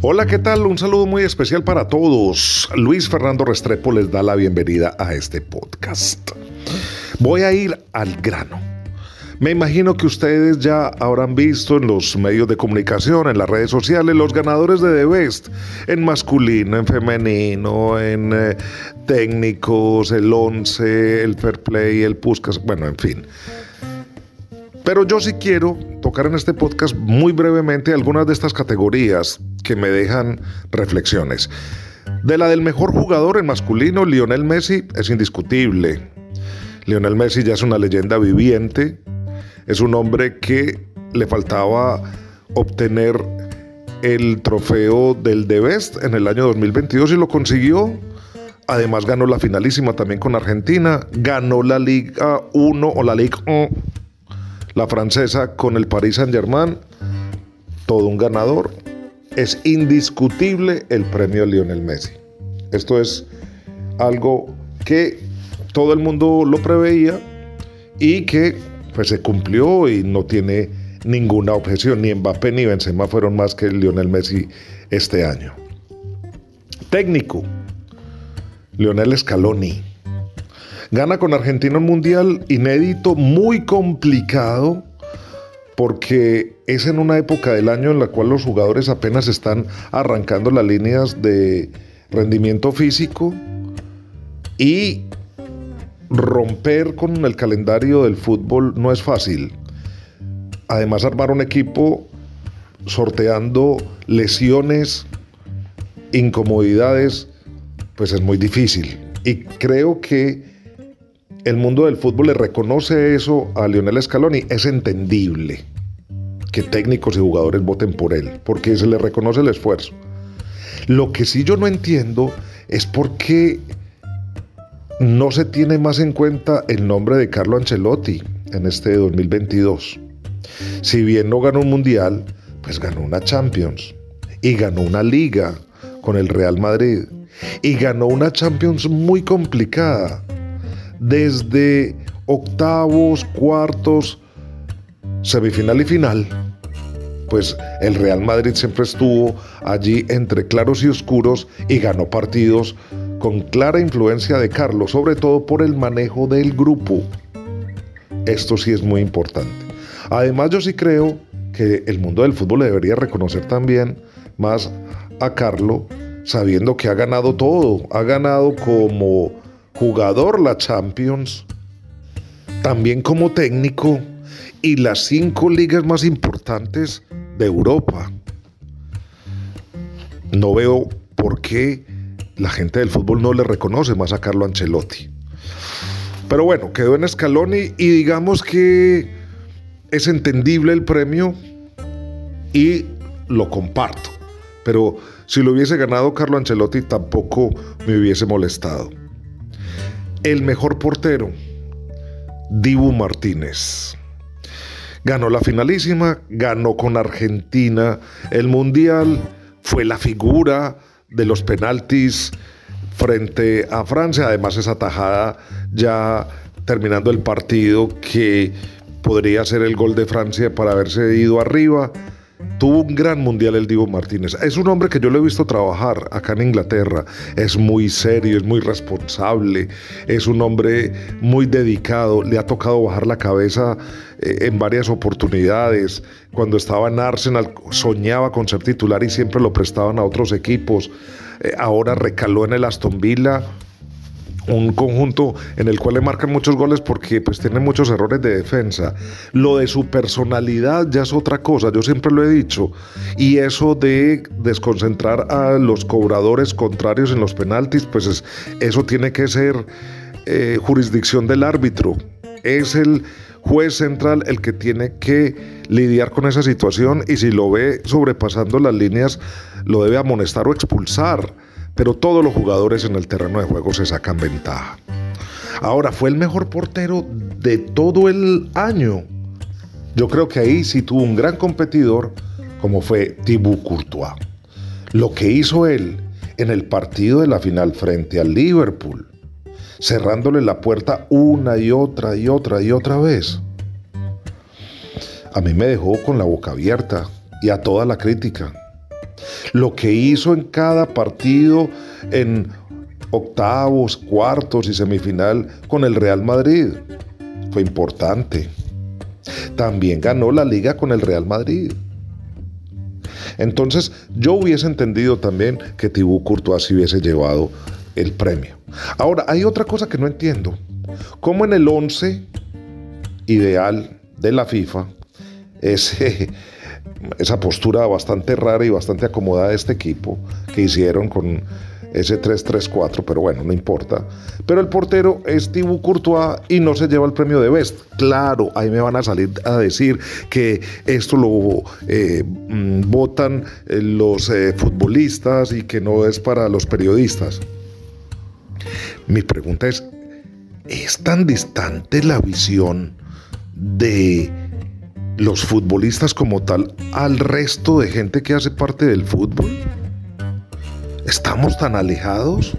Hola, ¿qué tal? Un saludo muy especial para todos. Luis Fernando Restrepo les da la bienvenida a este podcast. Voy a ir al grano. Me imagino que ustedes ya habrán visto en los medios de comunicación, en las redes sociales, los ganadores de The Best, en masculino, en femenino, en eh, técnicos, el 11, el Fair Play, el Puskas, bueno, en fin. Pero yo sí quiero tocar en este podcast muy brevemente algunas de estas categorías que me dejan reflexiones. De la del mejor jugador en masculino, Lionel Messi es indiscutible. Lionel Messi ya es una leyenda viviente, es un hombre que le faltaba obtener el trofeo del The Best en el año 2022 y lo consiguió. Además ganó la finalísima también con Argentina, ganó la Liga 1 o la Liga 1 la francesa con el Paris Saint-Germain, todo un ganador. Es indiscutible el premio Lionel Messi. Esto es algo que todo el mundo lo preveía y que pues se cumplió y no tiene ninguna objeción. Ni Mbappé ni Benzema fueron más que Lionel Messi este año. Técnico, Lionel Scaloni. Gana con Argentina un mundial inédito, muy complicado, porque es en una época del año en la cual los jugadores apenas están arrancando las líneas de rendimiento físico y romper con el calendario del fútbol no es fácil. Además, armar un equipo sorteando lesiones, incomodidades, pues es muy difícil. Y creo que el mundo del fútbol le reconoce eso a Lionel Scaloni, es entendible que técnicos y jugadores voten por él, porque se le reconoce el esfuerzo. Lo que sí yo no entiendo es por qué no se tiene más en cuenta el nombre de Carlo Ancelotti en este 2022. Si bien no ganó un mundial, pues ganó una Champions y ganó una liga con el Real Madrid y ganó una Champions muy complicada desde octavos, cuartos, semifinal y final, pues el Real Madrid siempre estuvo allí entre claros y oscuros y ganó partidos con clara influencia de Carlos, sobre todo por el manejo del grupo. Esto sí es muy importante. Además yo sí creo que el mundo del fútbol debería reconocer también más a Carlos, sabiendo que ha ganado todo, ha ganado como jugador la Champions, también como técnico y las cinco ligas más importantes de Europa. No veo por qué la gente del fútbol no le reconoce más a Carlo Ancelotti. Pero bueno, quedó en Scaloni y digamos que es entendible el premio y lo comparto. Pero si lo hubiese ganado Carlo Ancelotti tampoco me hubiese molestado. El mejor portero, Dibu Martínez. Ganó la finalísima, ganó con Argentina el Mundial, fue la figura de los penaltis frente a Francia. Además, esa tajada ya terminando el partido que podría ser el gol de Francia para haberse ido arriba. Tuvo un gran mundial el Divo Martínez. Es un hombre que yo lo he visto trabajar acá en Inglaterra. Es muy serio, es muy responsable, es un hombre muy dedicado. Le ha tocado bajar la cabeza eh, en varias oportunidades. Cuando estaba en Arsenal soñaba con ser titular y siempre lo prestaban a otros equipos. Eh, ahora recaló en el Aston Villa un conjunto en el cual le marcan muchos goles porque pues tiene muchos errores de defensa. Lo de su personalidad ya es otra cosa, yo siempre lo he dicho. Y eso de desconcentrar a los cobradores contrarios en los penaltis, pues eso tiene que ser eh, jurisdicción del árbitro. Es el juez central el que tiene que lidiar con esa situación y si lo ve sobrepasando las líneas, lo debe amonestar o expulsar pero todos los jugadores en el terreno de juego se sacan ventaja. Ahora, fue el mejor portero de todo el año. Yo creo que ahí sí tuvo un gran competidor como fue Thibaut Courtois. Lo que hizo él en el partido de la final frente al Liverpool, cerrándole la puerta una y otra y otra y otra vez, a mí me dejó con la boca abierta y a toda la crítica. Lo que hizo en cada partido en octavos, cuartos y semifinal con el Real Madrid fue importante. También ganó la liga con el Real Madrid. Entonces, yo hubiese entendido también que Thibaut Courtois hubiese llevado el premio. Ahora, hay otra cosa que no entiendo. ¿Cómo en el 11 ideal de la FIFA, ese, esa postura bastante rara y bastante acomodada de este equipo que hicieron con ese 3-3-4, pero bueno, no importa. Pero el portero es Thibaut Courtois y no se lleva el premio de Best. Claro, ahí me van a salir a decir que esto lo eh, mm, votan eh, los eh, futbolistas y que no es para los periodistas. Mi pregunta es, ¿es tan distante la visión de los futbolistas como tal al resto de gente que hace parte del fútbol? ¿Estamos tan alejados?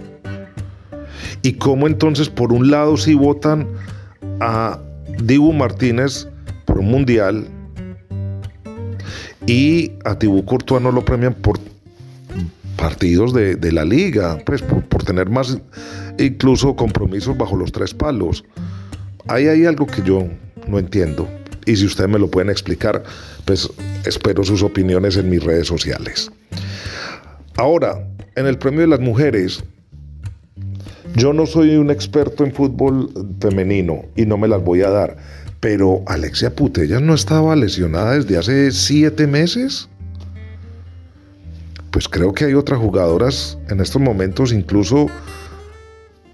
¿Y cómo entonces por un lado si votan a Dibu Martínez por un mundial y a Tibu Courtois no lo premian por partidos de, la liga, pues por, por, tener más incluso compromisos bajo los tres palos? Ahí hay algo que yo no entiendo. Y si ustedes me lo pueden explicar, pues espero sus opiniones en mis redes sociales. Ahora, en el premio de las mujeres, yo no soy un experto en fútbol femenino y no me las voy a dar, pero Alexia Putellas no estaba lesionada desde hace siete meses. Pues creo que hay otras jugadoras en estos momentos, incluso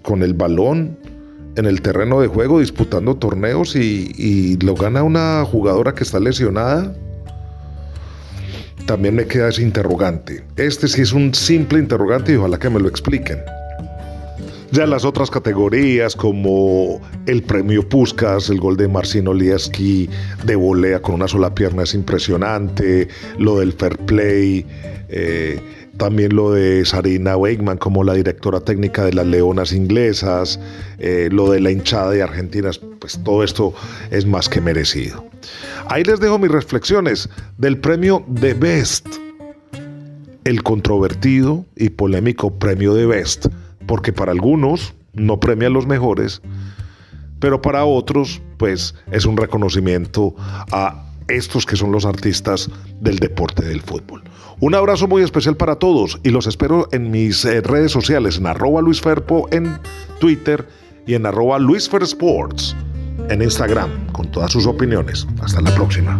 con el balón en el terreno de juego, disputando torneos y, lo gana una jugadora que está lesionada también me queda ese interrogante. Este sí es un simple interrogante y ojalá que me lo expliquen. Ya las otras categorías como el premio Puskas, el gol de Marcino Lieski de volea con una sola pierna es impresionante, lo del fair play, eh, también lo de Sarina Weigman como la directora técnica de las Leonas Inglesas, eh, lo de la hinchada de Argentina, pues todo esto es más que merecido. Ahí les dejo mis reflexiones del premio de Best, el controvertido y polémico premio de Best, porque para algunos no premia a los mejores, pero para otros pues es un reconocimiento a estos que son los artistas del deporte del fútbol. Un abrazo muy especial para todos y los espero en mis eh, redes sociales, en arroba Luis Ferpo en Twitter y en arroba Luis en Instagram, con todas sus opiniones. Hasta la próxima.